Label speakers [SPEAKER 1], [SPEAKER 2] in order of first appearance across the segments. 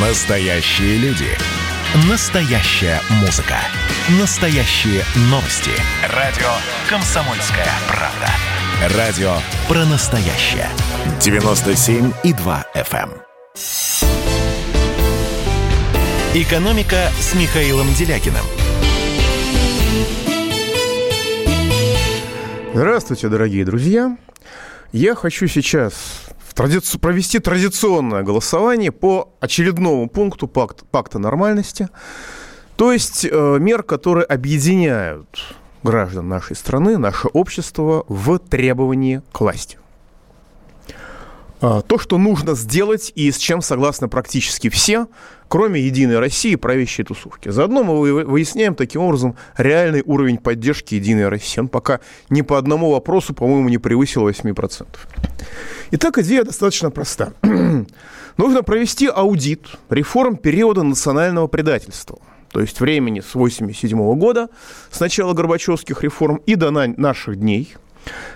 [SPEAKER 1] Настоящие люди. Настоящая музыка. Настоящие новости. Радио «Комсомольская правда». Радио про настоящее. 97,2 FM. эм. «Экономика» с Михаилом Делякиным.
[SPEAKER 2] Здравствуйте, дорогие друзья. Я хочу сейчас в традици- провести традиционное голосование по очередному пункту пакт- пакта нормальности. То есть э, мер, которые объединяют граждан нашей страны, наше общество в требовании к власти. А, То, что нужно сделать и с чем согласны практически все, кроме «Единой России» и правящей тусовки. Заодно мы вы- выясняем таким образом реальный уровень поддержки «Единой России». Он пока ни по одному вопросу, по-моему, не превысил 8%. Итак, идея достаточно проста. Нужно провести аудит реформ периода национального предательства. То есть времени с 1987 года, с начала Горбачевских реформ и до на- наших дней –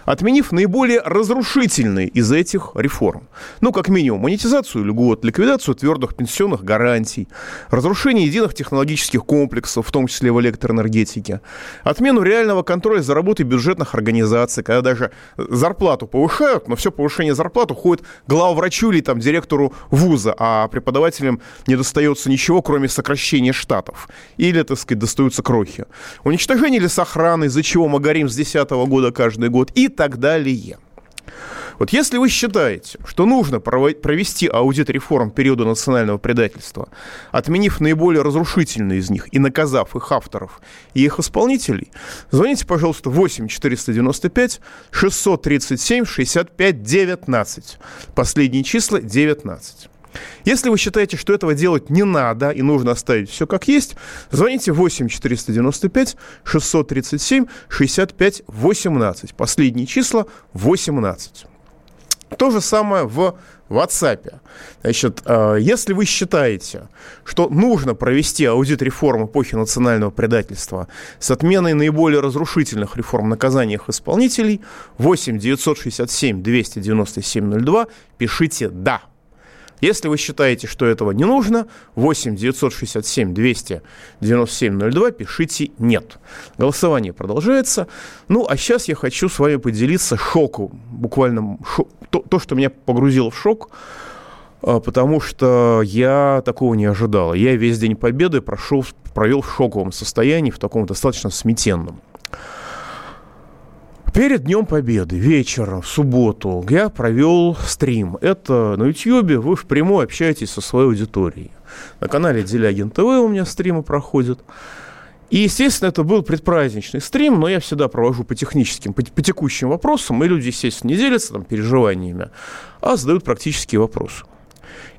[SPEAKER 2] отменив наиболее разрушительные из этих реформ. Ну, как минимум, монетизацию льгот, ликвидацию твердых пенсионных гарантий, разрушение единых технологических комплексов, в том числе в электроэнергетике, отмену реального контроля за работой бюджетных организаций, когда даже зарплату повышают, но все повышение зарплат уходит главврачу или там, директору вуза, а преподавателям не достается ничего, кроме сокращения штатов. Или, так сказать, достаются крохи. Уничтожение лесохраны, из-за чего мы горим с 2010 года каждый год и так далее. Вот если вы считаете, что нужно провести аудит реформ периода национального предательства, отменив наиболее разрушительные из них и наказав их авторов и их исполнителей, звоните, пожалуйста, 8 495 637 65 19. Последние числа 19. Если вы считаете, что этого делать не надо и нужно оставить все как есть, звоните 8 495 637 65 18. Последние числа 18. То же самое в WhatsApp. Значит, э, если вы считаете, что нужно провести аудит реформ эпохи национального предательства с отменой наиболее разрушительных реформ наказания их исполнителей, 8 967 297 02, пишите «да». Если вы считаете, что этого не нужно, 8 967 297 02, пишите «нет». Голосование продолжается. Ну, а сейчас я хочу с вами поделиться шоком, буквально шо- то, то, что меня погрузило в шок, а, потому что я такого не ожидал. Я весь день Победы прошел, провел в шоковом состоянии, в таком достаточно сметенном. Перед Днем Победы вечером, в субботу, я провел стрим. Это на Ютьюбе, вы впрямую общаетесь со своей аудиторией. На канале Делягин ТВ у меня стримы проходят. И, естественно, это был предпраздничный стрим, но я всегда провожу по техническим, по, по текущим вопросам, и люди, естественно, не делятся там переживаниями, а задают практические вопросы.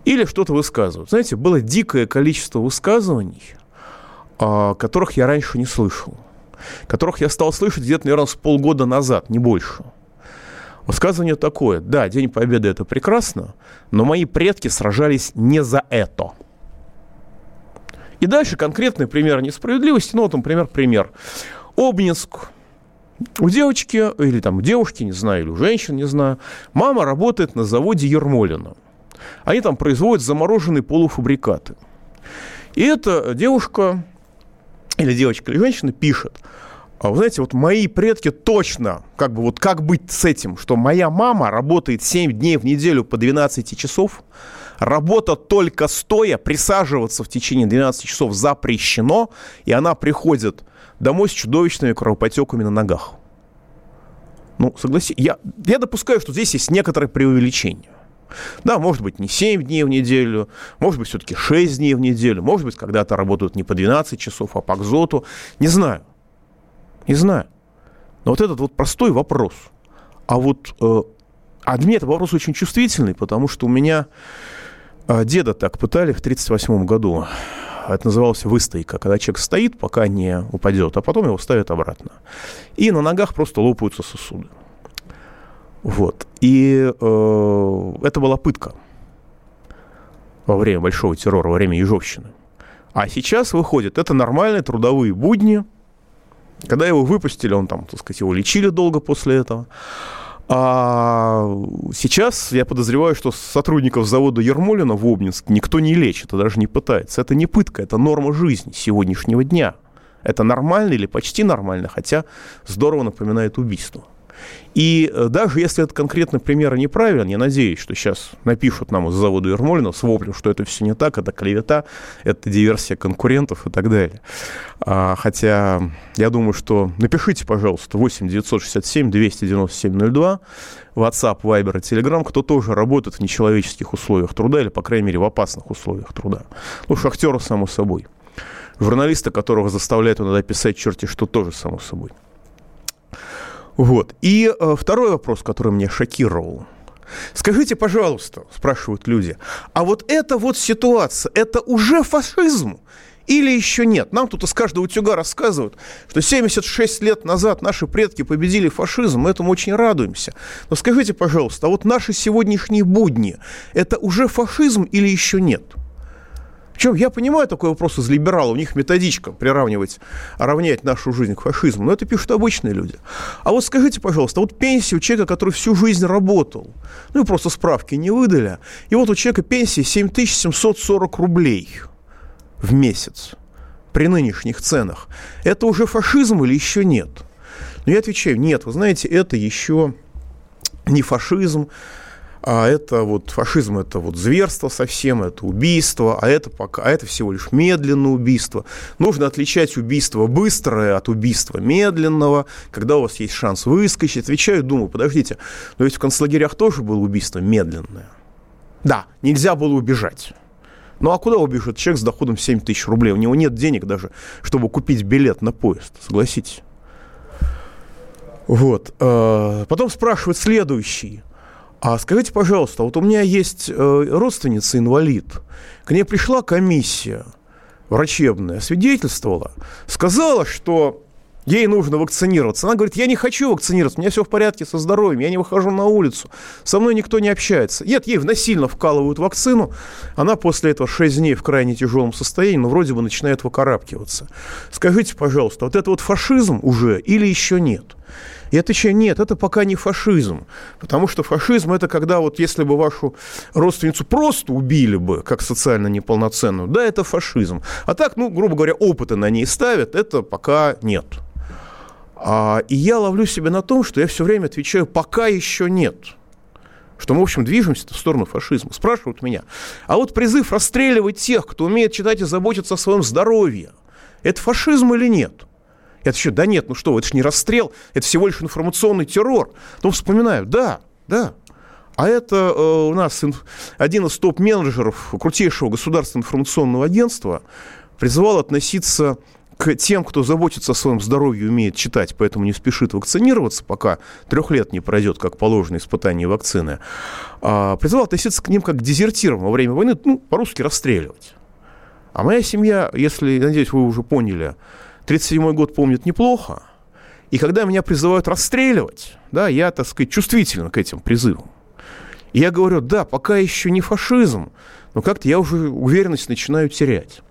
[SPEAKER 2] Или что-то высказывают. Знаете, было дикое количество высказываний, а, которых я раньше не слышал которых я стал слышать где-то, наверное, с полгода назад, не больше. Высказывание такое. Да, День Победы – это прекрасно, но мои предки сражались не за это. И дальше конкретный пример несправедливости. Ну, вот, например, пример. Обнинск. У девочки, или там у девушки, не знаю, или у женщин, не знаю, мама работает на заводе Ермолина. Они там производят замороженные полуфабрикаты. И эта девушка или девочка, или женщина пишет, а вы знаете, вот мои предки точно, как бы вот как быть с этим, что моя мама работает 7 дней в неделю по 12 часов, работа только стоя, присаживаться в течение 12 часов запрещено, и она приходит домой с чудовищными кровопотеками на ногах. Ну, согласитесь, я, я допускаю, что здесь есть некоторое преувеличение. Да, может быть, не 7 дней в неделю, может быть, все-таки 6 дней в неделю, может быть, когда-то работают не по 12 часов, а по кзоту. Не знаю. Не знаю. Но вот этот вот простой вопрос. А вот э, а для меня этот вопрос очень чувствительный, потому что у меня э, деда так пытали в 1938 году. Это называлось выстойка, когда человек стоит, пока не упадет, а потом его ставят обратно. И на ногах просто лопаются сосуды. Вот. И э, это была пытка во время большого террора, во время Ежовщины. А сейчас выходит, это нормальные трудовые будни. Когда его выпустили, он там, так сказать, его лечили долго после этого. А сейчас я подозреваю, что сотрудников завода Ермолина в Обнинск никто не лечит, и даже не пытается. Это не пытка, это норма жизни сегодняшнего дня. Это нормально или почти нормально, хотя здорово напоминает убийство. И э, даже если этот конкретный пример неправилен, я надеюсь, что сейчас напишут нам из завода Ермолина с воплем, что это все не так, это клевета, это диверсия конкурентов и так далее. А, хотя я думаю, что напишите, пожалуйста, 8 967 297 02, WhatsApp, Viber и Telegram, кто тоже работает в нечеловеческих условиях труда или, по крайней мере, в опасных условиях труда. Ну, шахтеры, само собой. Журналисты, которого заставляют иногда писать черти что тоже, само собой. Вот. И э, второй вопрос, который меня шокировал. Скажите, пожалуйста, спрашивают люди, а вот эта вот ситуация, это уже фашизм? Или еще нет? Нам тут из каждого утюга рассказывают, что 76 лет назад наши предки победили фашизм, мы этому очень радуемся. Но скажите, пожалуйста, а вот наши сегодняшние будни, это уже фашизм или еще нет? Причем я понимаю такой вопрос из либералов, у них методичка приравнивать, равнять нашу жизнь к фашизму, но это пишут обычные люди. А вот скажите, пожалуйста, вот пенсия у человека, который всю жизнь работал, ну и просто справки не выдали, и вот у человека пенсия 7740 рублей в месяц при нынешних ценах. Это уже фашизм или еще нет? Но я отвечаю, нет, вы знаете, это еще не фашизм, а это вот фашизм, это вот зверство совсем, это убийство, а это, пока, а это всего лишь медленное убийство. Нужно отличать убийство быстрое от убийства медленного, когда у вас есть шанс выскочить. Отвечаю, думаю, подождите, но ведь в концлагерях тоже было убийство медленное. Да, нельзя было убежать. Ну а куда убежит человек с доходом 7 тысяч рублей? У него нет денег даже, чтобы купить билет на поезд, согласитесь. Вот. Э, потом спрашивает следующий. А скажите, пожалуйста, вот у меня есть э, родственница инвалид. К ней пришла комиссия врачебная, свидетельствовала, сказала, что ей нужно вакцинироваться. Она говорит, я не хочу вакцинироваться, у меня все в порядке со здоровьем, я не выхожу на улицу, со мной никто не общается. Нет, ей насильно вкалывают вакцину, она после этого 6 дней в крайне тяжелом состоянии, но вроде бы начинает выкарабкиваться. Скажите, пожалуйста, вот это вот фашизм уже или еще нет? Я отвечаю, нет, это пока не фашизм. Потому что фашизм – это когда вот если бы вашу родственницу просто убили бы, как социально неполноценную, да, это фашизм. А так, ну, грубо говоря, опыты на ней ставят, это пока нет. А, и я ловлю себя на том, что я все время отвечаю, пока еще нет что мы, в общем, движемся в сторону фашизма. Спрашивают меня, а вот призыв расстреливать тех, кто умеет читать и заботиться о своем здоровье, это фашизм или нет? Я отвечаю, да нет, ну что, это же не расстрел, это всего лишь информационный террор. Ну, вспоминаю, да, да. А это э, у нас инф... один из топ-менеджеров крутейшего государственного информационного агентства призывал относиться к тем, кто заботится о своем здоровье, умеет читать, поэтому не спешит вакцинироваться, пока трех лет не пройдет, как положено, испытание вакцины, а, призывал относиться к ним как к дезертирам во время войны, ну, по-русски расстреливать. А моя семья, если, надеюсь, вы уже поняли, 1937 год помнит неплохо. И когда меня призывают расстреливать, да, я, так сказать, чувствителен к этим призывам. И я говорю, да, пока еще не фашизм, но как-то я уже уверенность начинаю терять.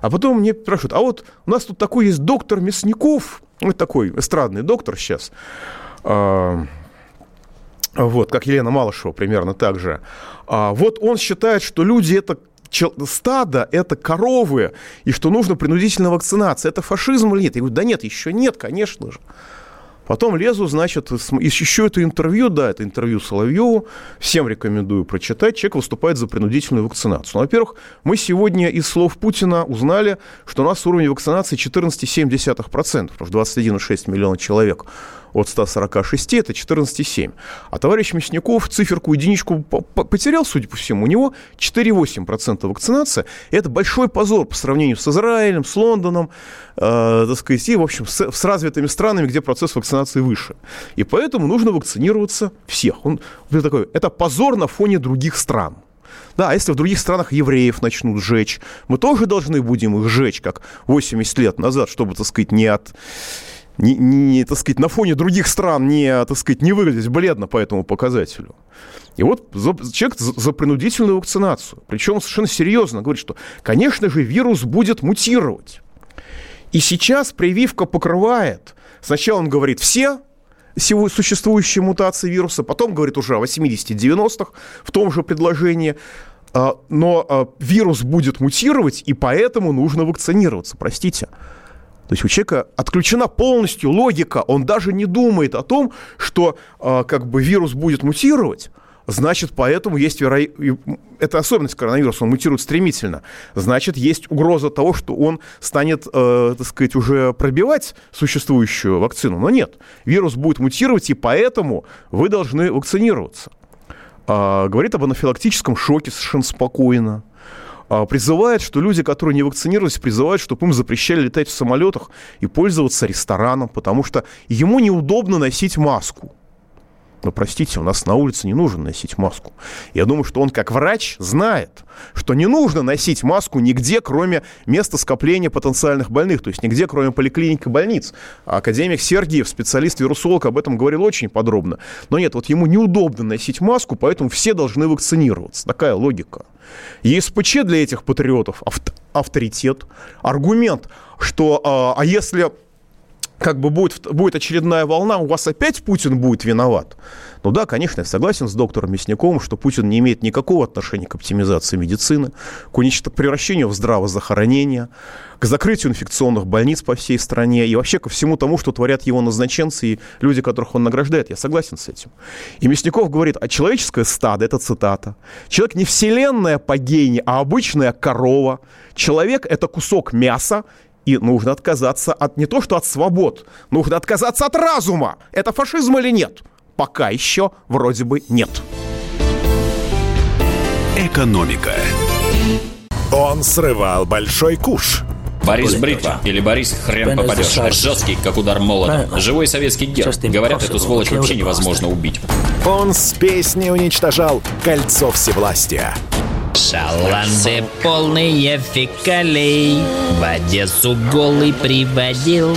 [SPEAKER 2] А потом мне спрашивают, а вот у нас тут такой есть доктор Мясников, вот такой эстрадный доктор сейчас, а, вот, как Елена Малышева примерно так же. А, вот он считает, что люди это стадо – это коровы, и что нужно принудительная вакцинация. Это фашизм или нет? Я говорю, да нет, еще нет, конечно же. Потом лезу, значит, еще это интервью, да, это интервью Соловьеву, всем рекомендую прочитать. Человек выступает за принудительную вакцинацию. Ну, во-первых, мы сегодня из слов Путина узнали, что у нас уровень вакцинации 14,7%, потому что 21,6 миллиона человек от 146, это 14,7. А товарищ Мясников циферку, единичку потерял, судя по всему. У него 4,8% вакцинация. Это большой позор по сравнению с Израилем, с Лондоном, э, так сказать, и, в общем, с, с развитыми странами, где процесс вакцинации выше. И поэтому нужно вакцинироваться всех. Он, он такой, это позор на фоне других стран. Да, а если в других странах евреев начнут сжечь, мы тоже должны будем их сжечь, как 80 лет назад, чтобы, так сказать, не от не, не, так сказать, на фоне других стран не, так сказать, не выглядеть бледно по этому показателю. И вот за, человек за, за принудительную вакцинацию. Причем совершенно серьезно говорит, что, конечно же, вирус будет мутировать. И сейчас прививка покрывает. Сначала он говорит все, существующие мутации вируса, потом говорит уже о 80-90-х в том же предложении. А, но а, вирус будет мутировать, и поэтому нужно вакцинироваться, простите. То есть у человека отключена полностью логика, он даже не думает о том, что а, как бы вирус будет мутировать, значит, поэтому есть вероятность... Это особенность коронавируса, он мутирует стремительно. Значит, есть угроза того, что он станет, э, так сказать, уже пробивать существующую вакцину. Но нет, вирус будет мутировать, и поэтому вы должны вакцинироваться. А, говорит об анафилактическом шоке совершенно спокойно. А, призывает, что люди, которые не вакцинировались, призывают, чтобы им запрещали летать в самолетах и пользоваться рестораном, потому что ему неудобно носить маску. Но, простите, у нас на улице не нужно носить маску. Я думаю, что он, как врач, знает, что не нужно носить маску нигде, кроме места скопления потенциальных больных, то есть нигде, кроме поликлиник и больниц. А академик Сергиев, специалист-вирусолог, об этом говорил очень подробно. Но нет, вот ему неудобно носить маску, поэтому все должны вакцинироваться. Такая логика. ЕСПЧ для этих патриотов авторитет, аргумент, что а, а если как бы будет, будет очередная волна, у вас опять Путин будет виноват. Ну да, конечно, я согласен с доктором Мясниковым, что Путин не имеет никакого отношения к оптимизации медицины, к, унич... к превращению в здравозахоронение, к закрытию инфекционных больниц по всей стране и вообще ко всему тому, что творят его назначенцы и люди, которых он награждает. Я согласен с этим. И Мясников говорит, а человеческое стадо, это цитата, человек не вселенная по гене, а обычная корова. Человек – это кусок мяса, и нужно отказаться от не то что от свобод, нужно отказаться от разума. Это фашизм или нет? Пока еще вроде бы нет.
[SPEAKER 1] Экономика.
[SPEAKER 3] Он срывал большой куш.
[SPEAKER 4] Борис Бритва или Борис хрен попадешь. Жесткий, как удар молотом. Живой советский герб. Говорят, эту сволочь вообще невозможно убить.
[SPEAKER 3] Он с песней уничтожал кольцо всевластия.
[SPEAKER 5] Шаланды полные фекалей. В Одессу голый приводил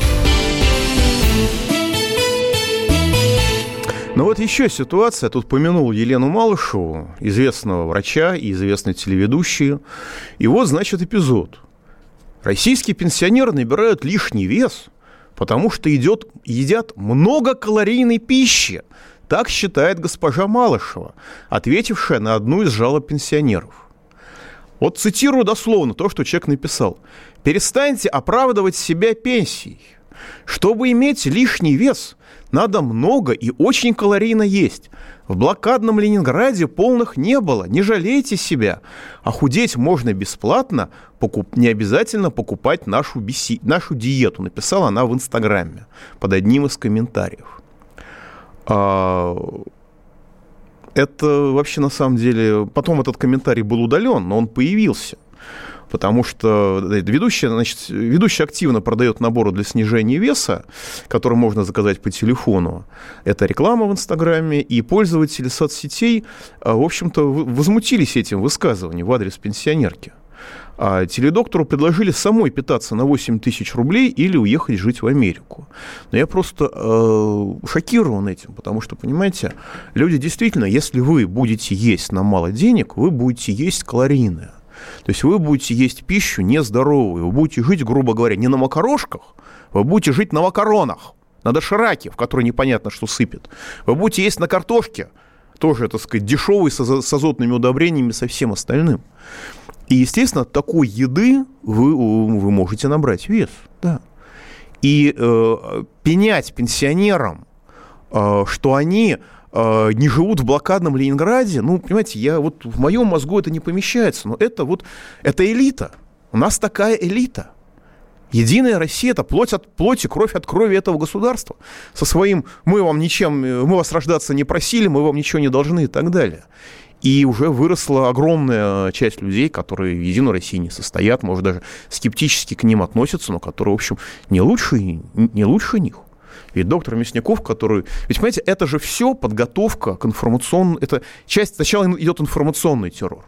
[SPEAKER 2] Ну вот еще ситуация. Тут помянул Елену Малышеву, известного врача и известной телеведущую. И вот, значит, эпизод. Российские пенсионеры набирают лишний вес, потому что идет, едят много калорийной пищи. Так считает госпожа Малышева, ответившая на одну из жалоб пенсионеров. Вот цитирую дословно то, что человек написал. «Перестаньте оправдывать себя пенсией. Чтобы иметь лишний вес, надо много и очень калорийно есть. В блокадном Ленинграде полных не было, не жалейте себя. А худеть можно бесплатно, покуп... не обязательно покупать нашу, биси... нашу диету, написала она в Инстаграме под одним из комментариев. А... Это вообще на самом деле... Потом этот комментарий был удален, но он появился – потому что ведущая, значит, ведущая активно продает наборы для снижения веса, которые можно заказать по телефону. Это реклама в Инстаграме, и пользователи соцсетей, а, в общем-то, возмутились этим высказыванием в адрес пенсионерки. А теледоктору предложили самой питаться на 8 тысяч рублей или уехать жить в Америку. Но я просто э, шокирован этим, потому что, понимаете, люди действительно, если вы будете есть на мало денег, вы будете есть калорийное. То есть вы будете есть пищу нездоровую, вы будете жить, грубо говоря, не на макарошках, вы будете жить на макаронах, на дошираке, в который непонятно, что сыпет. Вы будете есть на картошке, тоже, так сказать, дешевый, с, азотными удобрениями, со всем остальным. И, естественно, такой еды вы, вы можете набрать вес. Да. И э, пенять пенсионерам, э, что они не живут в блокадном Ленинграде, ну, понимаете, я вот в моем мозгу это не помещается, но это вот, это элита. У нас такая элита. Единая Россия – это плоть от плоти, кровь от крови этого государства. Со своим «мы вам ничем, мы вас рождаться не просили, мы вам ничего не должны» и так далее. И уже выросла огромная часть людей, которые в Единой России не состоят, может, даже скептически к ним относятся, но которые, в общем, не лучше, не лучше них. Ведь доктор Мясников, который... Ведь, понимаете, это же все подготовка к информационному... Это часть... Сначала идет информационный террор.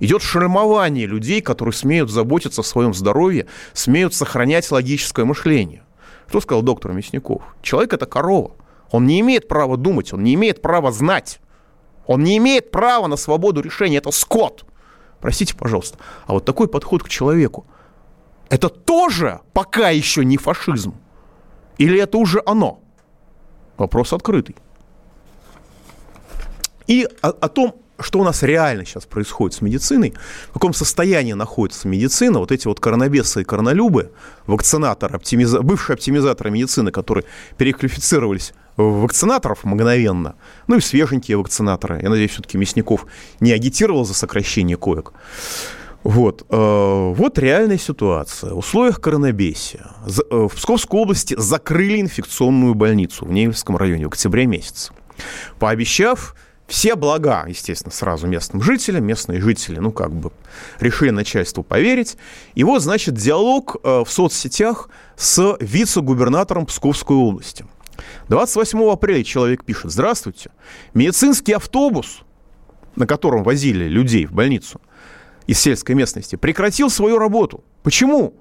[SPEAKER 2] Идет шельмование людей, которые смеют заботиться о своем здоровье, смеют сохранять логическое мышление. Что сказал доктор Мясников? Человек – это корова. Он не имеет права думать, он не имеет права знать. Он не имеет права на свободу решения. Это скот. Простите, пожалуйста. А вот такой подход к человеку, это тоже пока еще не фашизм. Или это уже оно? Вопрос открытый. И о, о том, что у нас реально сейчас происходит с медициной, в каком состоянии находится медицина, вот эти вот коронабесы и коронолюбы, вакцинаторы, оптимиза... бывшие оптимизаторы медицины, которые переквалифицировались вакцинаторов мгновенно, ну и свеженькие вакцинаторы. Я надеюсь, все-таки Мясников не агитировал за сокращение коек. Вот, э, вот реальная ситуация. В условиях коронабесия э, в Псковской области закрыли инфекционную больницу в Невельском районе в октябре месяце, пообещав все блага, естественно, сразу местным жителям. Местные жители, ну, как бы решили начальству поверить. И вот, значит, диалог э, в соцсетях с вице-губернатором Псковской области. 28 апреля человек пишет, здравствуйте, медицинский автобус, на котором возили людей в больницу из сельской местности, прекратил свою работу. Почему?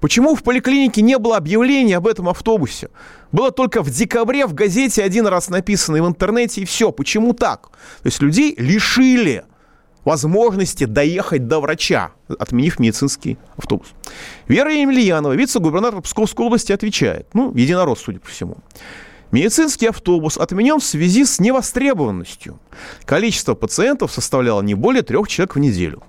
[SPEAKER 2] Почему в поликлинике не было объявления об этом автобусе? Было только в декабре в газете один раз написано и в интернете, и все. Почему так? То есть людей лишили возможности доехать до врача, отменив медицинский автобус. Вера Емельянова, вице-губернатор Псковской области, отвечает, ну, единорос, судя по всему. Медицинский автобус отменен в связи с невостребованностью. Количество пациентов составляло не более трех человек в неделю.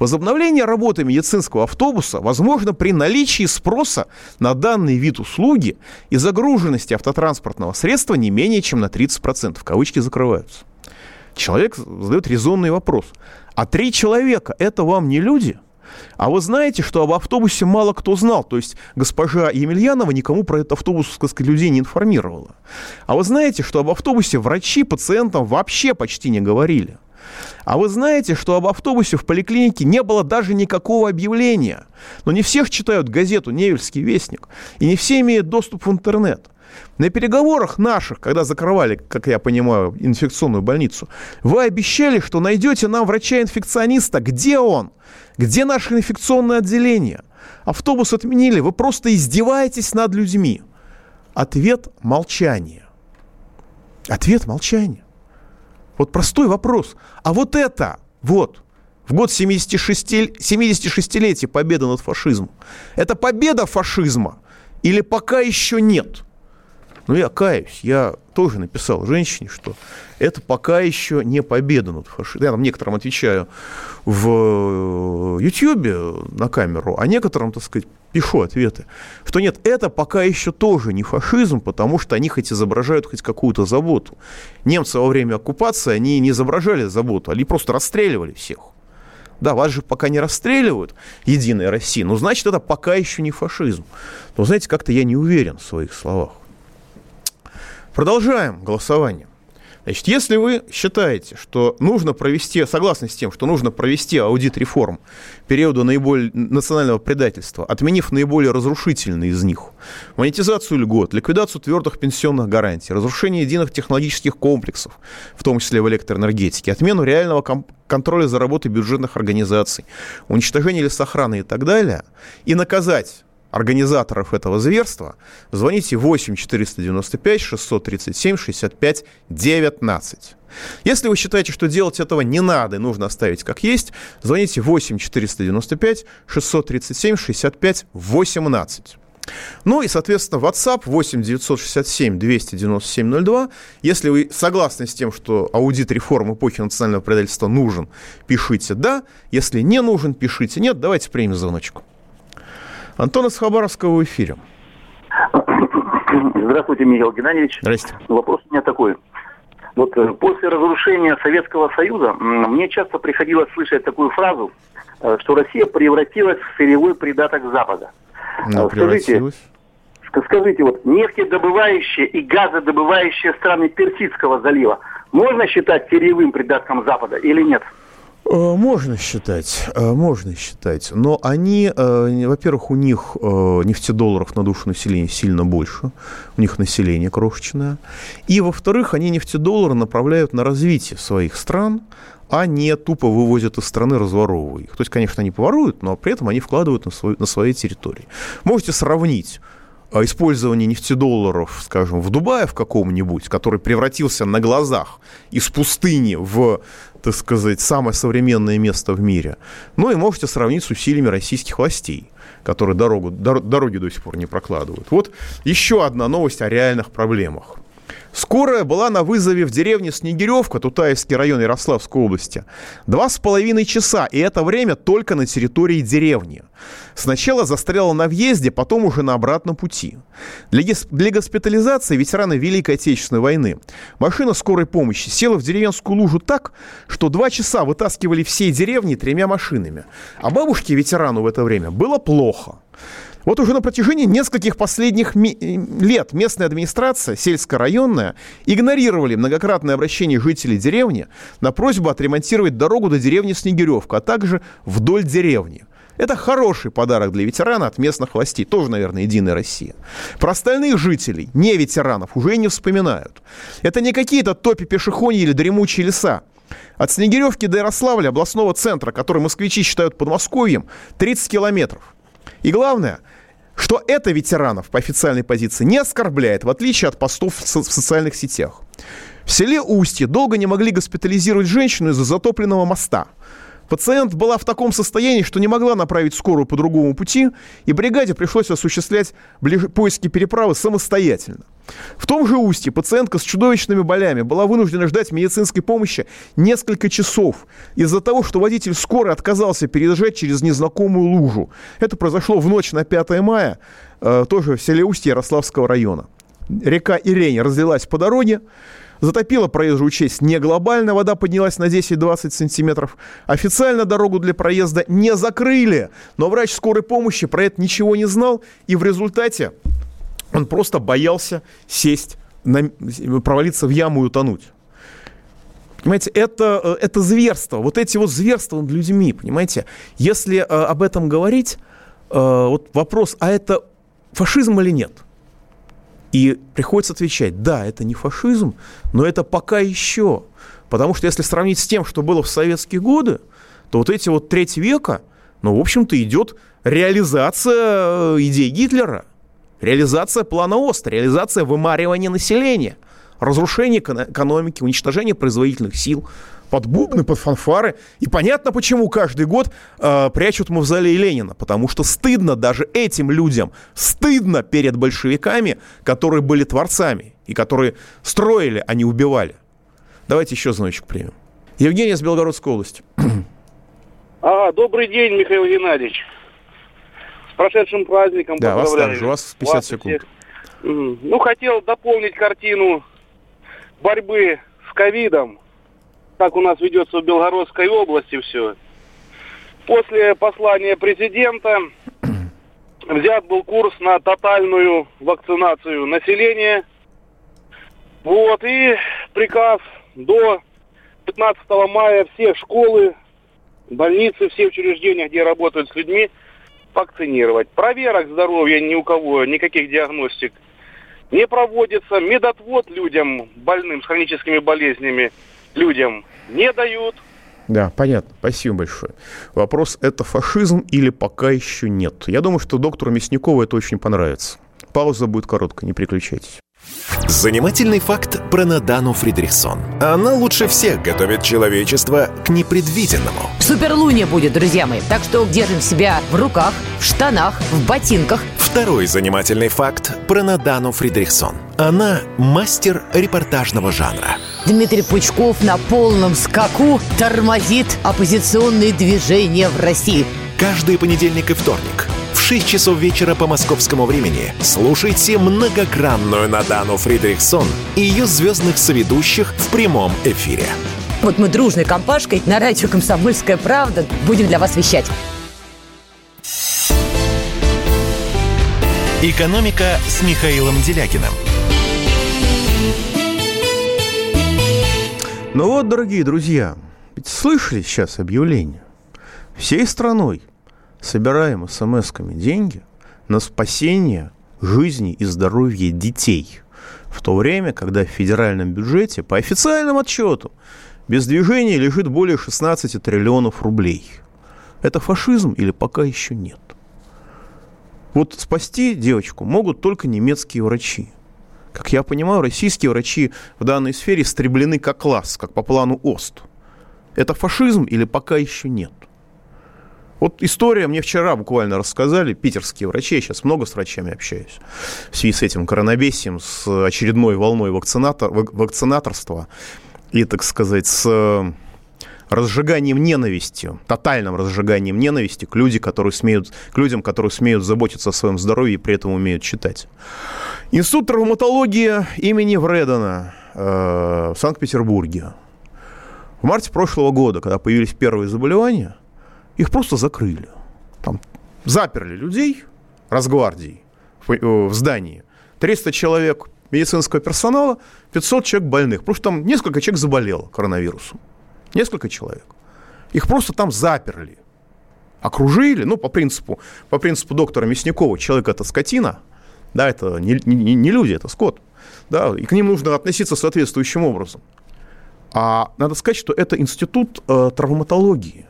[SPEAKER 2] Возобновление работы медицинского автобуса возможно при наличии спроса на данный вид услуги и загруженности автотранспортного средства не менее чем на 30%. Кавычки закрываются. Человек задает резонный вопрос. А три человека – это вам не люди – а вы знаете, что об автобусе мало кто знал. То есть госпожа Емельянова никому про этот автобус, так сказать, людей не информировала. А вы знаете, что об автобусе врачи пациентам вообще почти не говорили. А вы знаете, что об автобусе в поликлинике не было даже никакого объявления. Но не всех читают газету «Невельский вестник», и не все имеют доступ в интернет. На переговорах наших, когда закрывали, как я понимаю, инфекционную больницу, вы обещали, что найдете нам врача-инфекциониста. Где он? Где наше инфекционное отделение? Автобус отменили. Вы просто издеваетесь над людьми. Ответ – молчание. Ответ – молчание. Вот простой вопрос. А вот это, вот, в год 76, 76-летия победы над фашизмом, это победа фашизма или пока еще нет – но я каюсь, я тоже написал женщине, что это пока еще не победа над фашизмом. Я там некоторым отвечаю в Ютьюбе на камеру, а некоторым, так сказать, пишу ответы, что нет, это пока еще тоже не фашизм, потому что они хоть изображают хоть какую-то заботу. Немцы во время оккупации, они не изображали заботу, они просто расстреливали всех. Да, вас же пока не расстреливают, Единая Россия, но значит, это пока еще не фашизм. Но, знаете, как-то я не уверен в своих словах. Продолжаем голосование. Значит, если вы считаете, что нужно провести, согласны с тем, что нужно провести аудит реформ периода наиболее национального предательства, отменив наиболее разрушительные из них, монетизацию льгот, ликвидацию твердых пенсионных гарантий, разрушение единых технологических комплексов, в том числе в электроэнергетике, отмену реального контроля за работой бюджетных организаций, уничтожение лесохраны и так далее, и наказать организаторов этого зверства, звоните 8 495 637 65 19. Если вы считаете, что делать этого не надо и нужно оставить как есть, звоните 8 495 637 65 18. Ну и, соответственно, WhatsApp 8 967 297 02. Если вы согласны с тем, что аудит реформ эпохи национального предательства нужен, пишите «да». Если не нужен, пишите «нет». Давайте примем звоночку. Антон из Хабаровского в эфире.
[SPEAKER 6] Здравствуйте, Михаил Геннадьевич.
[SPEAKER 2] Здрасте.
[SPEAKER 6] Вопрос у меня такой. Вот э, после разрушения Советского Союза мне часто приходилось слышать такую фразу, э, что Россия превратилась в сырьевой придаток Запада.
[SPEAKER 2] Ну.
[SPEAKER 6] Скажите, скажите, вот нефтедобывающие и газодобывающие страны Персидского залива можно считать сырьевым придатком Запада или нет?
[SPEAKER 2] Э, можно считать, э, можно считать. Но они, э, во-первых, у них нефтедолларов на душу населения сильно больше. У них население крошечное. И, во-вторых, они нефтедоллары направляют на развитие своих стран, а не тупо вывозят из страны, разворовывая их. То есть, конечно, они поворуют, но при этом они вкладывают на, свою, на своей территории. Можете сравнить использование нефтедолларов, скажем, в Дубае в каком-нибудь, который превратился на глазах из пустыни в, так сказать, самое современное место в мире. Ну и можете сравнить с усилиями российских властей, которые дорогу, дороги до сих пор не прокладывают. Вот еще одна новость о реальных проблемах. Скорая была на вызове в деревне Снегиревка, Тутаевский район Ярославской области. Два с половиной часа, и это время только на территории деревни. Сначала застряла на въезде, потом уже на обратном пути. Для, для госпитализации ветерана Великой Отечественной войны машина скорой помощи села в деревенскую лужу так, что два часа вытаскивали всей деревни тремя машинами. А бабушке ветерану в это время было плохо. Вот уже на протяжении нескольких последних ми- лет местная администрация, сельско-районная, игнорировали многократное обращение жителей деревни на просьбу отремонтировать дорогу до деревни Снегиревка, а также вдоль деревни. Это хороший подарок для ветерана от местных властей. Тоже, наверное, Единая Россия. Про остальных жителей, не ветеранов, уже не вспоминают. Это не какие-то топи пешеходи или дремучие леса. От Снегиревки до Ярославля, областного центра, который москвичи считают Подмосковьем, 30 километров. И главное – что это ветеранов по официальной позиции не оскорбляет, в отличие от постов в, со- в социальных сетях. В селе Устье долго не могли госпитализировать женщину из-за затопленного моста – Пациент была в таком состоянии, что не могла направить скорую по другому пути, и бригаде пришлось осуществлять поиски переправы самостоятельно. В том же устье пациентка с чудовищными болями была вынуждена ждать медицинской помощи несколько часов из-за того, что водитель скорой отказался переезжать через незнакомую лужу. Это произошло в ночь на 5 мая, э, тоже в селе Устье Ярославского района. Река Ирень разлилась по дороге, Затопила проезжую часть не глобально, вода поднялась на 10-20 сантиметров. Официально дорогу для проезда не закрыли, но врач скорой помощи про это ничего не знал, и в результате он просто боялся сесть, на, провалиться в яму и утонуть. Понимаете, это, э, это зверство. Вот эти вот зверства над людьми, понимаете. Если э, об этом говорить, э, вот вопрос, а это фашизм или нет – и приходится отвечать, да, это не фашизм, но это пока еще. Потому что если сравнить с тем, что было в советские годы, то вот эти вот треть века, ну, в общем-то, идет реализация э, идей Гитлера, реализация плана ОСТ, реализация вымаривания населения, разрушение экономики, уничтожение производительных сил – под бубны, под фанфары. И понятно, почему каждый год э, прячут мавзолей Ленина. Потому что стыдно даже этим людям, стыдно перед большевиками, которые были творцами и которые строили, а не убивали. Давайте еще звоночек примем. Евгений из Белгородской области.
[SPEAKER 7] А, добрый день, Михаил Геннадьевич. С прошедшим праздником
[SPEAKER 2] да, поздравляю. вас также. У вас 50 вас секунд. Всех.
[SPEAKER 7] Ну, хотел дополнить картину борьбы с ковидом как у нас ведется в Белгородской области все. После послания президента взят был курс на тотальную вакцинацию населения. Вот, и приказ до 15 мая все школы, больницы, все учреждения, где работают с людьми, вакцинировать. Проверок здоровья ни у кого, никаких диагностик не проводится. Медотвод людям, больным с хроническими болезнями, людям не дают.
[SPEAKER 2] Да, понятно. Спасибо большое. Вопрос, это фашизм или пока еще нет? Я думаю, что доктору Мясникову это очень понравится. Пауза будет короткая, не переключайтесь.
[SPEAKER 3] Занимательный факт про Надану Фридрихсон. Она лучше всех готовит человечество к непредвиденному.
[SPEAKER 8] Суперлуния будет, друзья мои. Так что держим себя в руках, в штанах, в ботинках.
[SPEAKER 3] Второй занимательный факт про Надану Фридрихсон. Она мастер репортажного жанра.
[SPEAKER 8] Дмитрий Пучков на полном скаку тормозит оппозиционные движения в России.
[SPEAKER 3] Каждый понедельник и вторник 6 часов вечера по московскому времени слушайте многогранную Надану Фридрихсон и ее звездных соведущих в прямом эфире.
[SPEAKER 8] Вот мы дружной компашкой на радио «Комсомольская правда» будем для вас вещать.
[SPEAKER 1] «Экономика» с Михаилом Делякиным.
[SPEAKER 2] Ну вот, дорогие друзья, ведь слышали сейчас объявление? Всей страной собираем смс-ками деньги на спасение жизни и здоровья детей. В то время, когда в федеральном бюджете, по официальным отчетам, без движения лежит более 16 триллионов рублей. Это фашизм или пока еще нет? Вот спасти девочку могут только немецкие врачи. Как я понимаю, российские врачи в данной сфере истреблены как класс, как по плану ОСТ. Это фашизм или пока еще нет? Вот история мне вчера буквально рассказали питерские врачи, я сейчас много с врачами общаюсь, в связи с этим коронабесием, с очередной волной вакцинатор, вакцинаторства и, так сказать, с разжиганием ненависти, тотальным разжиганием ненависти к, люди, которые смеют, к людям, которые смеют заботиться о своем здоровье и при этом умеют читать. Институт травматологии имени Вредена э, в Санкт-Петербурге. В марте прошлого года, когда появились первые заболевания, их просто закрыли. Там заперли людей, разгвардии в, э, в здании. 300 человек медицинского персонала, 500 человек больных. Потому что там несколько человек заболело коронавирусом. Несколько человек. Их просто там заперли. Окружили, ну, по принципу, по принципу доктора Мясникова, человек это скотина, да, это не, не, не люди, это скот, да, и к ним нужно относиться соответствующим образом. А надо сказать, что это институт э, травматологии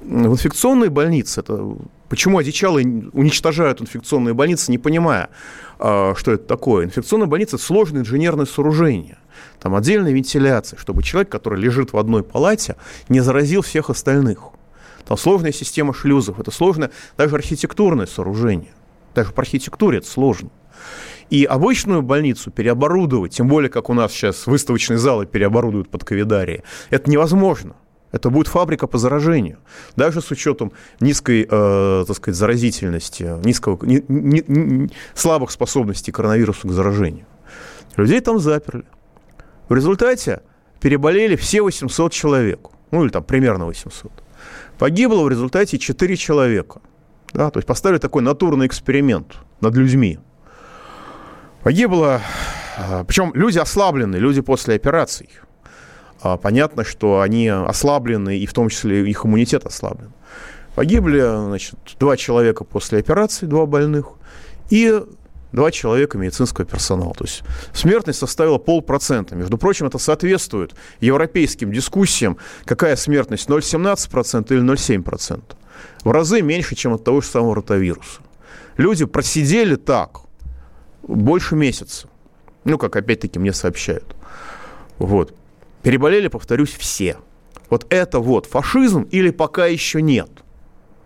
[SPEAKER 2] в инфекционной больнице, это почему одичалые уничтожают инфекционные больницы, не понимая, а, что это такое. Инфекционная больница – это сложное инженерное сооружение. Там отдельная вентиляция, чтобы человек, который лежит в одной палате, не заразил всех остальных. Там сложная система шлюзов, это сложное даже архитектурное сооружение. Даже по архитектуре это сложно. И обычную больницу переоборудовать, тем более, как у нас сейчас выставочные залы переоборудуют под ковидарии, это невозможно. Это будет фабрика по заражению. Даже с учетом низкой, э, так сказать, заразительности, низкого, не, не, не, слабых способностей коронавируса к заражению. Людей там заперли. В результате переболели все 800 человек. Ну, или там примерно 800. Погибло в результате 4 человека. Да, то есть поставили такой натурный эксперимент над людьми. Погибло, э, причем люди ослабленные, люди после операций. А понятно, что они ослаблены, и в том числе их иммунитет ослаблен. Погибли, значит, два человека после операции, два больных, и два человека медицинского персонала. То есть смертность составила полпроцента. Между прочим, это соответствует европейским дискуссиям, какая смертность 0,17% или 0,7%. В разы меньше, чем от того же самого ротавируса. Люди просидели так больше месяца. Ну, как опять-таки мне сообщают. Вот. Переболели, повторюсь, все. Вот это вот фашизм или пока еще нет?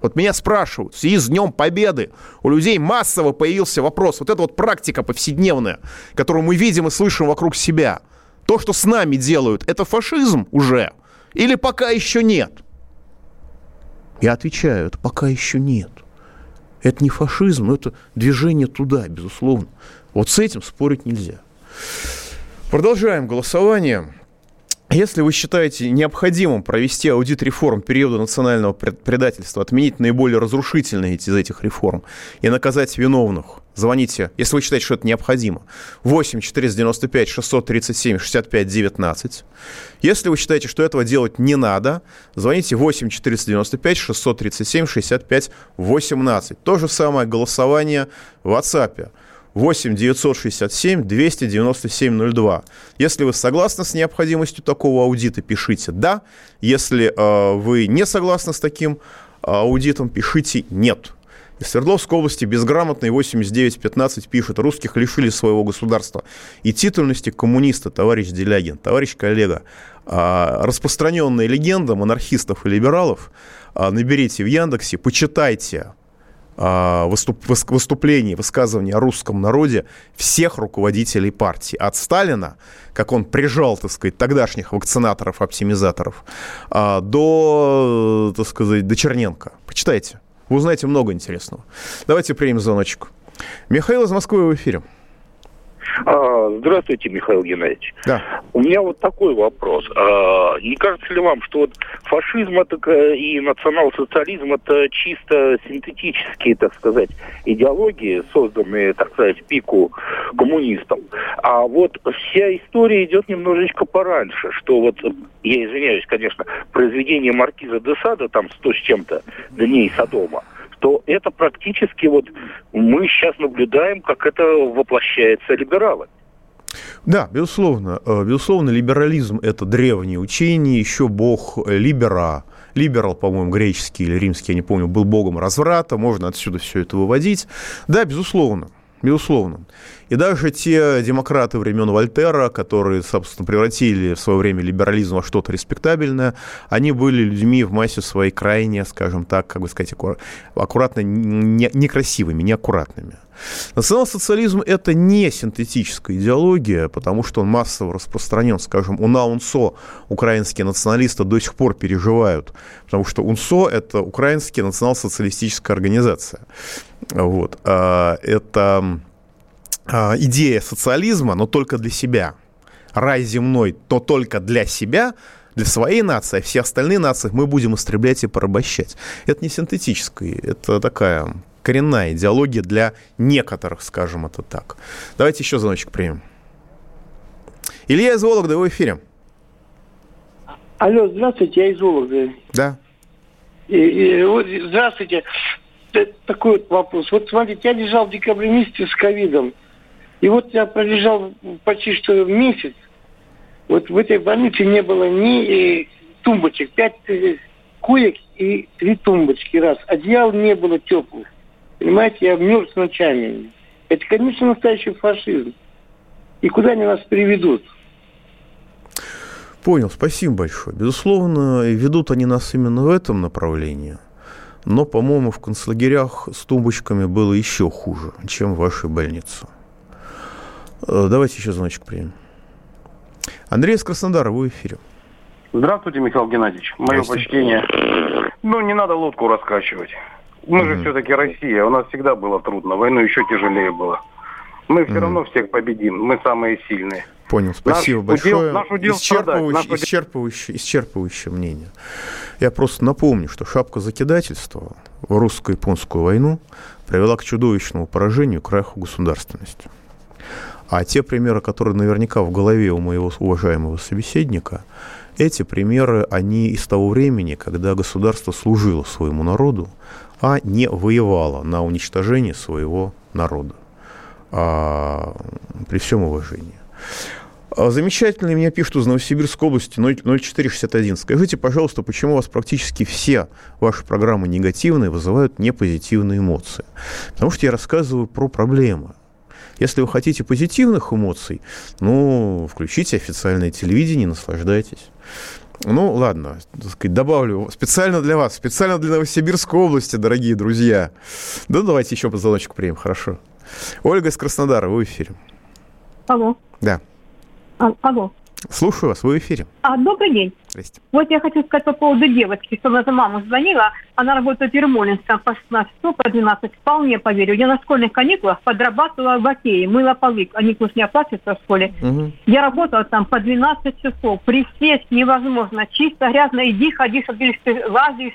[SPEAKER 2] Вот меня спрашивают, в связи с Днем Победы у людей массово появился вопрос. Вот эта вот практика повседневная, которую мы видим и слышим вокруг себя. То, что с нами делают, это фашизм уже? Или пока еще нет? Я отвечаю, это пока еще нет. Это не фашизм, это движение туда, безусловно. Вот с этим спорить нельзя. Продолжаем голосование. Если вы считаете необходимым провести аудит реформ периода национального предательства, отменить наиболее разрушительные из этих реформ и наказать виновных, звоните, если вы считаете, что это необходимо, 8 495 637 65 19. Если вы считаете, что этого делать не надо, звоните 8 495 637 65 18. То же самое голосование в WhatsApp. 8 967 297 02. Если вы согласны с необходимостью такого аудита, пишите «да». Если э, вы не согласны с таким э, аудитом, пишите «нет». Из Свердловской области безграмотный 8915 пишет, русских лишили своего государства и титульности коммуниста, товарищ Делягин, товарищ коллега. Э, распространенная легенда монархистов и либералов, э, наберите в Яндексе, почитайте выступ, выступлений, высказываний о русском народе всех руководителей партии. От Сталина, как он прижал, так сказать, тогдашних вакцинаторов, оптимизаторов, а, до, так сказать, до Черненко. Почитайте. Вы узнаете много интересного. Давайте примем звоночек. Михаил из Москвы в эфире.
[SPEAKER 9] А, здравствуйте, Михаил Геннадьевич.
[SPEAKER 2] Да.
[SPEAKER 9] У меня вот такой вопрос. А, не кажется ли вам, что вот фашизм это и национал-социализм это чисто синтетические, так сказать, идеологии, созданные, так сказать, пику коммунистам? А вот вся история идет немножечко пораньше, что вот, я извиняюсь, конечно, произведение Маркиза де Сада, там сто с чем-то дней Содома, то это практически вот мы сейчас наблюдаем, как это воплощается либералами.
[SPEAKER 2] Да, безусловно. Э, безусловно, либерализм – это древнее учение, еще бог Либера, Либерал, по-моему, греческий или римский, я не помню, был богом разврата, можно отсюда все это выводить. Да, безусловно безусловно. И даже те демократы времен Вольтера, которые, собственно, превратили в свое время либерализм во что-то респектабельное, они были людьми в массе своей крайне, скажем так, как бы сказать, аккуратно, не, некрасивыми, неаккуратными. Национал-социализм – это не синтетическая идеология, потому что он массово распространен. Скажем, у УНСО украинские националисты до сих пор переживают, потому что УНСО – это украинская национал-социалистическая организация. Вот. А, это а, идея социализма, но только для себя. Рай земной, то только для себя, для своей нации, а все остальные нации мы будем истреблять и порабощать. Это не синтетическая, это такая коренная идеология для некоторых, скажем это так. Давайте еще звоночек примем. Илья из Вологды, вы в эфире.
[SPEAKER 10] Алло, здравствуйте, я из Вологды.
[SPEAKER 2] Да.
[SPEAKER 10] И, и, вот, здравствуйте. Такой вот вопрос. Вот смотрите, я лежал в декабре месяце с ковидом. И вот я пролежал почти что месяц. Вот в этой больнице не было ни э, тумбочек. Пять э, коек и три тумбочки. Раз. Одеял не было теплых. Понимаете, я мерз ночами. Это, конечно, настоящий фашизм. И куда они нас приведут?
[SPEAKER 2] Понял, спасибо большое. Безусловно, ведут они нас именно в этом направлении. Но, по-моему, в концлагерях с тумбочками было еще хуже, чем в вашей больнице. Э, давайте еще звоночек примем. Андрей из Краснодара, вы в эфире.
[SPEAKER 11] Здравствуйте, Михаил Геннадьевич. Мое почтение. Ну, не надо лодку раскачивать. Мы же все-таки Россия, у нас всегда было трудно, войну еще тяжелее было. Мы все равно всех победим, мы самые сильные.
[SPEAKER 2] Понял, спасибо наш большое. Удел, наш удел исчерпывающее, наш исчерпывающее, исчерпывающее мнение. Я просто напомню, что шапка закидательства в русско-японскую войну привела к чудовищному поражению краху государственности. А те примеры, которые наверняка в голове у моего уважаемого собеседника, эти примеры, они из того времени, когда государство служило своему народу, а не воевала на уничтожение своего народа. А, при всем уважении. А, замечательно, меня пишут из Новосибирской области 0461. Скажите, пожалуйста, почему у вас практически все ваши программы негативные вызывают непозитивные эмоции? Потому что я рассказываю про проблемы. Если вы хотите позитивных эмоций, ну, включите официальное телевидение, наслаждайтесь. Ну, ладно, так сказать, добавлю специально для вас, специально для Новосибирской области, дорогие друзья. Да, давайте еще по звоночку примем, хорошо. Ольга из Краснодара, вы в эфире.
[SPEAKER 12] Алло.
[SPEAKER 2] Да.
[SPEAKER 12] А, алло.
[SPEAKER 2] Слушаю вас, вы в эфире.
[SPEAKER 12] А, добрый день.
[SPEAKER 2] Здрасте.
[SPEAKER 12] Вот я хочу сказать по поводу девочки, что за маму звонила. Она работает в Ермолинском по 16 часов, по 12. Вполне поверю. Я на школьных каникулах подрабатывала в окее, мыла полы. Они пусть не оплачиваются в школе. Угу. Я работала там по 12 часов. Присесть невозможно. Чисто, грязно. Иди, ходи, ты лазишь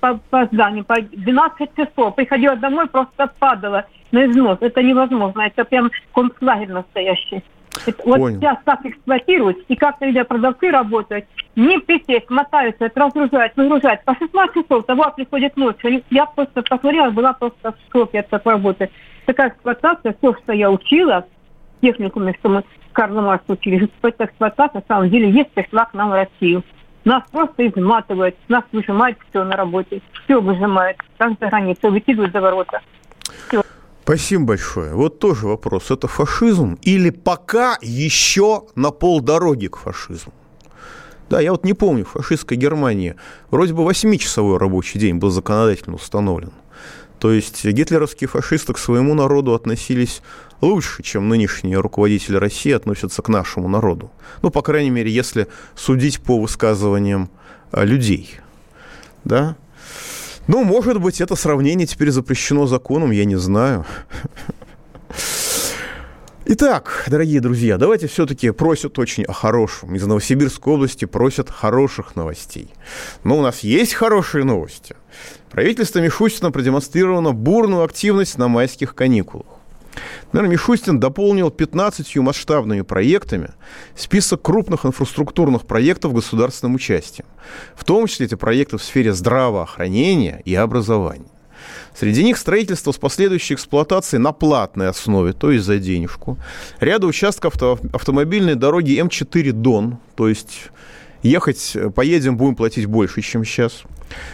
[SPEAKER 12] по, по зданию по 12 часов. Приходила домой, просто падала на износ. Это невозможно. Это прям концлагерь настоящий. Это, вот Понял. сейчас так эксплуатируют, и как-то продавцы работают, не присесть, мотаются, это разгружают, выгружают. По 16 часов того приходит ночь. Я просто посмотрела, была просто в шоке от такой работы. Такая эксплуатация, все, что я учила, техникуме, что мы Карла Марса учили, эта эксплуатация, на самом деле, есть пришла к нам в Россию. Нас просто изматывают, нас выжимают все на работе, все выжимают, как за границу, выкидывают за ворота. Все.
[SPEAKER 2] Спасибо большое. Вот тоже вопрос. Это фашизм или пока еще на полдороги к фашизму? Да, я вот не помню, в фашистской Германии вроде бы 8-часовой рабочий день был законодательно установлен. То есть гитлеровские фашисты к своему народу относились лучше, чем нынешние руководители России относятся к нашему народу. Ну, по крайней мере, если судить по высказываниям а, людей. Да? Ну, может быть, это сравнение теперь запрещено законом, я не знаю. Итак, дорогие друзья, давайте все-таки просят очень о хорошем. Из Новосибирской области просят хороших новостей. Но у нас есть хорошие новости. Правительство Мишустина продемонстрировало бурную активность на майских каникулах. Наверное, Мишустин дополнил 15 масштабными проектами список крупных инфраструктурных проектов государственным участием. В том числе эти проекты в сфере здравоохранения и образования. Среди них строительство с последующей эксплуатацией на платной основе, то есть за денежку. Ряда участков авто, автомобильной дороги М4 Дон, то есть ехать, поедем, будем платить больше, чем сейчас.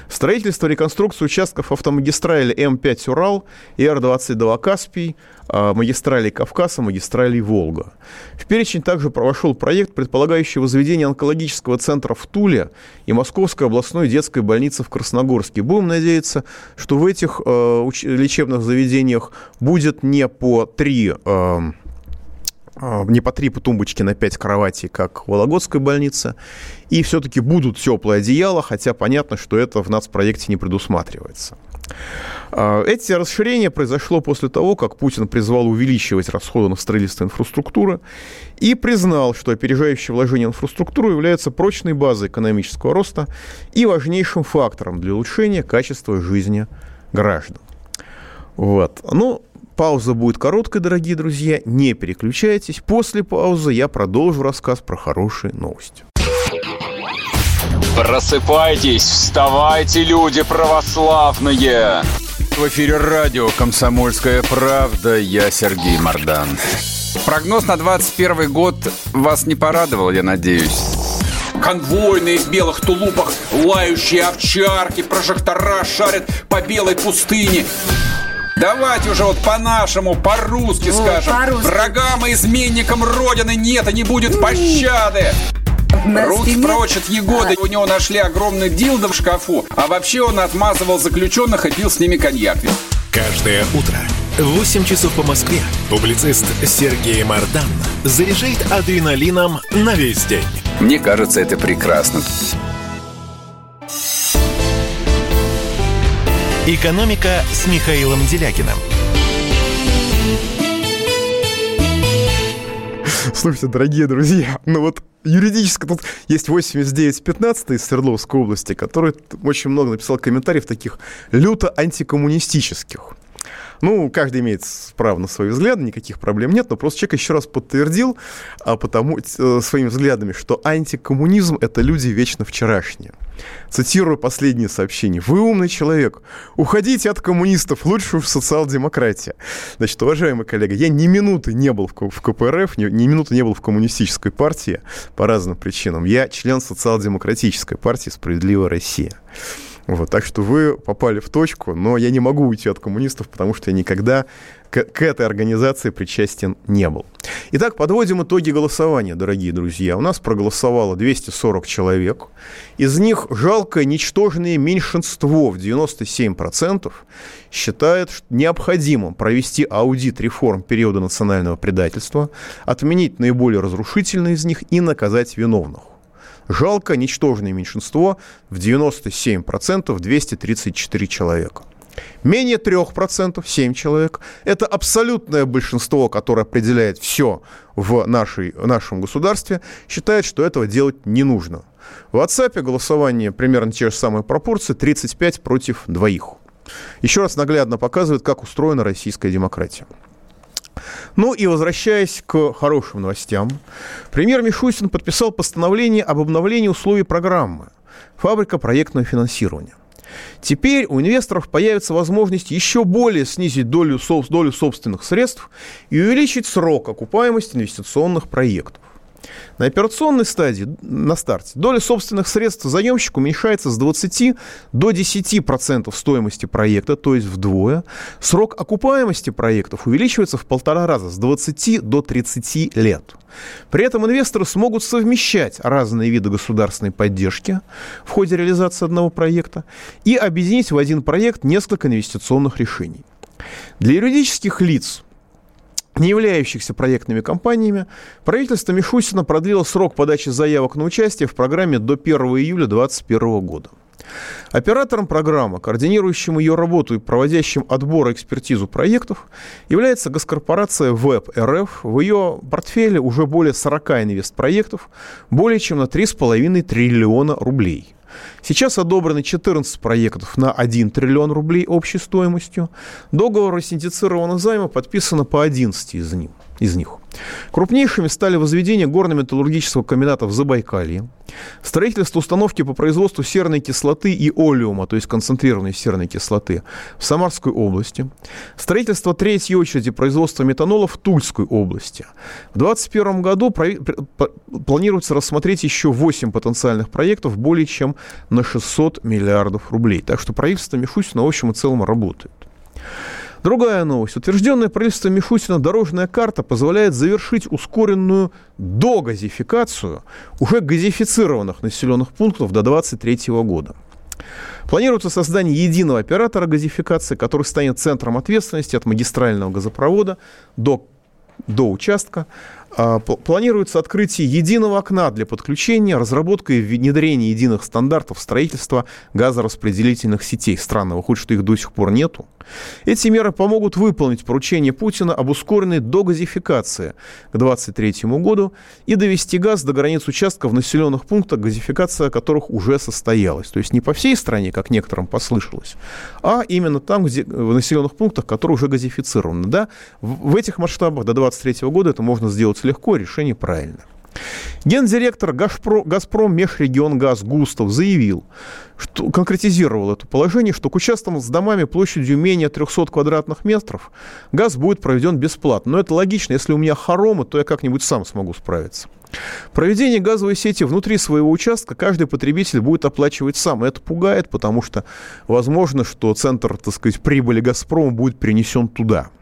[SPEAKER 2] Строительство, реконструкция участков автомагистрали М5 Урал и Р-22 Каспий, а, магистрали Кавказа, магистрали Волга. В перечень также вошел проект, предполагающий возведение онкологического центра в Туле и Московской областной детской больницы в Красногорске. Будем надеяться, что в этих э, лечебных заведениях будет не по три э, не по три тумбочки на пять кроватей, как в Вологодской больнице, и все-таки будут теплые одеяла, хотя понятно, что это в нацпроекте не предусматривается. А, эти расширения произошло после того, как Путин призвал увеличивать расходы на строительство инфраструктуры и признал, что опережающее вложение в инфраструктуру является прочной базой экономического роста и важнейшим фактором для улучшения качества жизни граждан. Вот. Ну, пауза будет короткой, дорогие друзья, не переключайтесь. После паузы я продолжу рассказ про хорошие новости.
[SPEAKER 13] Просыпайтесь, вставайте, люди православные! В эфире радио «Комсомольская правда». Я Сергей Мордан. Прогноз на 21 год вас не порадовал, я надеюсь. Конвойные в белых тулупах, лающие овчарки, прожектора шарят по белой пустыне. Давайте уже вот по-нашему, по-русски скажем. По Врагам и изменникам Родины нет и не будет пощады. Рус прочь от Егоды. У него нашли огромный дилдо в шкафу. А вообще он отмазывал заключенных и пил с ними коньяк.
[SPEAKER 3] Каждое утро в 8 часов по Москве публицист Сергей Мардан заряжает адреналином на весь день.
[SPEAKER 13] Мне кажется, это прекрасно.
[SPEAKER 1] «Экономика» с Михаилом Делякиным.
[SPEAKER 2] Слушайте, дорогие друзья, ну вот юридически тут есть 8915 из Свердловской области, который очень много написал комментариев таких люто антикоммунистических. Ну, каждый имеет право на свои взгляды, никаких проблем нет, но просто человек еще раз подтвердил а потому, э, своими взглядами, что антикоммунизм – это люди вечно вчерашние. Цитирую последнее сообщение. «Вы умный человек. Уходите от коммунистов, лучше уж социал-демократия». Значит, уважаемый коллега, я ни минуты не был в КПРФ, ни, ни минуты не был в коммунистической партии по разным причинам. Я член социал-демократической партии «Справедливая Россия». Вот, так что вы попали в точку, но я не могу уйти от коммунистов, потому что я никогда к, к этой организации причастен не был. Итак, подводим итоги голосования, дорогие друзья. У нас проголосовало 240 человек. Из них жалкое, ничтожное меньшинство в 97% считает необходимым провести аудит реформ периода национального предательства, отменить наиболее разрушительные из них и наказать виновных. Жалко, ничтожное меньшинство в 97%, 234 человека. Менее 3%, 7 человек. Это абсолютное большинство, которое определяет все в нашей, в нашем государстве, считает, что этого делать не нужно. В WhatsApp голосование примерно те же самые пропорции, 35 против двоих. Еще раз наглядно показывает, как устроена российская демократия. Ну и возвращаясь к хорошим новостям, премьер Мишустин подписал постановление об обновлении условий программы «Фабрика проектного финансирования». Теперь у инвесторов появится возможность еще более снизить долю, долю собственных средств и увеличить срок окупаемости инвестиционных проектов. На операционной стадии, на старте, доля собственных средств заемщика уменьшается с 20 до 10% стоимости проекта, то есть вдвое. Срок окупаемости проектов увеличивается в полтора раза, с 20 до 30 лет. При этом инвесторы смогут совмещать разные виды государственной поддержки в ходе реализации одного проекта и объединить в один проект несколько инвестиционных решений. Для юридических лиц не являющихся проектными компаниями, правительство Мишустина продлило срок подачи заявок на участие в программе до 1 июля 2021 года. Оператором программы, координирующим ее работу и проводящим отбор и экспертизу проектов, является госкорпорация РФ. В ее портфеле уже более 40 инвестпроектов, более чем на 3,5 триллиона рублей. Сейчас одобраны 14 проектов на 1 триллион рублей общей стоимостью. Договор о синтезированного займа подписано по 11 из них из них. Крупнейшими стали возведение горно-металлургического комбината в Забайкалье, строительство установки по производству серной кислоты и олеума, то есть концентрированной серной кислоты, в Самарской области, строительство третьей очереди производства метанола в Тульской области. В 2021 году планируется рассмотреть еще 8 потенциальных проектов более чем на 600 миллиардов рублей. Так что правительство Мишустина в общем и целом работает. Другая новость. Утвержденная правительством Мишустина дорожная карта позволяет завершить ускоренную догазификацию уже газифицированных населенных пунктов до 2023 года. Планируется создание единого оператора газификации, который станет центром ответственности от магистрального газопровода до, до участка, планируется открытие единого окна для подключения, разработка и внедрение единых стандартов строительства газораспределительных сетей. Странно, выходит, что их до сих пор нету. Эти меры помогут выполнить поручение Путина об ускоренной догазификации к 2023 году и довести газ до границ участков населенных пунктах, газификация которых уже состоялась. То есть не по всей стране, как некоторым послышалось, а именно там, где, в населенных пунктах, которые уже газифицированы. Да? В этих масштабах до 2023 года это можно сделать легко, решение правильное. Гендиректор «Газпром», Межрегионгаз Густав заявил, что конкретизировал это положение, что к участкам с домами площадью менее 300 квадратных метров газ будет проведен бесплатно. Но это логично, если у меня хоромы, то я как-нибудь сам смогу справиться. Проведение газовой сети внутри своего участка каждый потребитель будет оплачивать сам. Это пугает, потому что возможно, что центр, так сказать, прибыли «Газпрома» будет перенесен туда –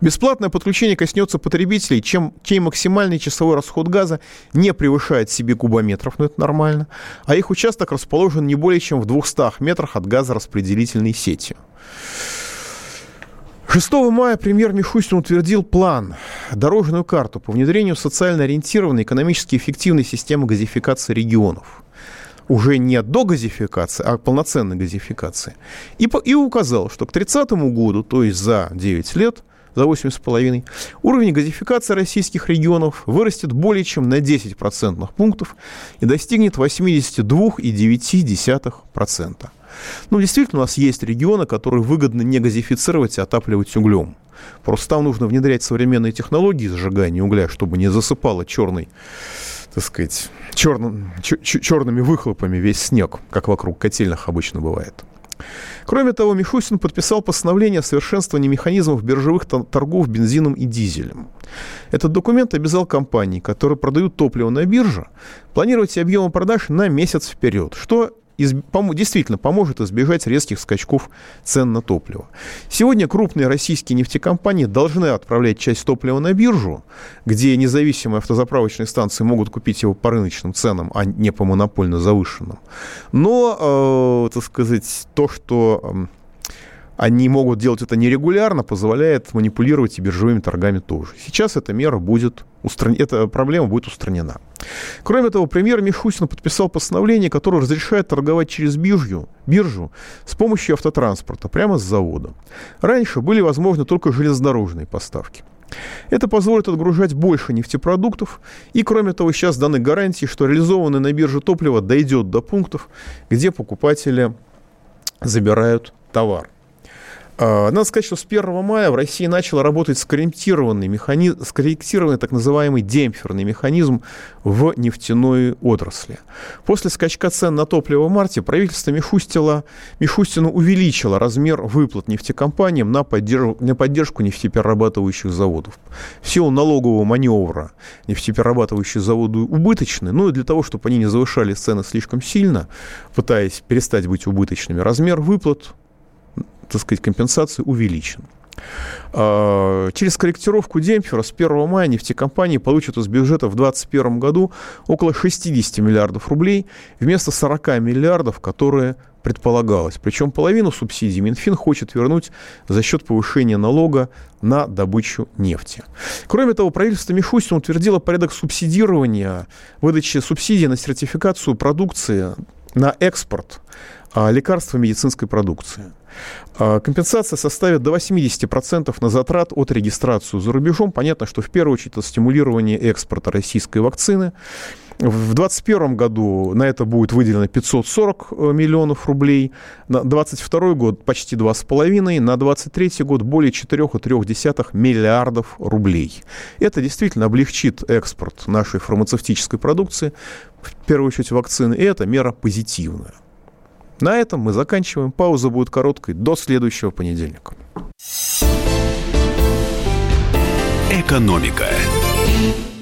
[SPEAKER 2] Бесплатное подключение коснется потребителей, чем, чей максимальный часовой расход газа не превышает себе кубометров, но ну, это нормально, а их участок расположен не более чем в 200 метрах от газораспределительной сети. 6 мая премьер Мишустин утвердил план, дорожную карту по внедрению социально ориентированной, экономически эффективной системы газификации регионов уже не до газификации, а полноценной газификации. И, и указал, что к 30 году, то есть за 9 лет, за 8,5, уровень газификации российских регионов вырастет более чем на 10 процентных пунктов и достигнет 82,9%. Ну, действительно, у нас есть регионы, которые выгодно не газифицировать, а отапливать углем. Просто там нужно внедрять современные технологии сжигания угля, чтобы не засыпало черный, так сказать, черным, черными выхлопами весь снег, как вокруг котельных обычно бывает. Кроме того, Мишустин подписал постановление о совершенствовании механизмов биржевых торгов бензином и дизелем. Этот документ обязал компании, которые продают топливо на бирже, планировать объемы продаж на месяц вперед, что действительно поможет избежать резких скачков цен на топливо. Сегодня крупные российские нефтекомпании должны отправлять часть топлива на биржу, где независимые автозаправочные станции могут купить его по рыночным ценам, а не по монопольно завышенным. Но, э, так сказать, то, что э, они могут делать это нерегулярно, позволяет манипулировать и биржевыми торгами тоже. Сейчас эта мера будет устран... эта проблема будет устранена. Кроме того, премьер Мишустин подписал постановление, которое разрешает торговать через биржу, биржу с помощью автотранспорта прямо с завода. Раньше были возможны только железнодорожные поставки. Это позволит отгружать больше нефтепродуктов, и, кроме того, сейчас даны гарантии, что реализованное на бирже топливо дойдет до пунктов, где покупатели забирают товар. А, надо сказать, что с 1 мая в России начал работать скорректированный, механизм, скорректированный так называемый демпферный механизм в нефтяной отрасли. После скачка цен на топливо в марте правительство Мишустила, Мишустину увеличило размер выплат нефтекомпаниям на поддержку, на поддержку нефтеперерабатывающих заводов. В силу налогового маневра нефтеперерабатывающие заводы убыточны, ну и для того, чтобы они не завышали цены слишком сильно, пытаясь перестать быть убыточными, размер выплат так сказать, компенсации увеличен. А, через корректировку демпфера с 1 мая нефтекомпании получат из бюджета в 2021 году около 60 миллиардов рублей вместо 40 миллиардов, которые предполагалось. Причем половину субсидий Минфин хочет вернуть за счет повышения налога на добычу нефти. Кроме того, правительство Мишустина утвердило порядок субсидирования выдачи субсидий на сертификацию продукции на экспорт а, лекарств и медицинской продукции. А, компенсация составит до 80% на затрат от регистрации за рубежом. Понятно, что в первую очередь это стимулирование экспорта российской вакцины. В 2021 году на это будет выделено 540 э, миллионов рублей, на 2022 год почти 2,5, на 2023 год более 4,3 миллиардов рублей. Это действительно облегчит экспорт нашей фармацевтической продукции, в первую очередь вакцины, и это мера позитивная. На этом мы заканчиваем. Пауза будет короткой до следующего понедельника.
[SPEAKER 3] Экономика.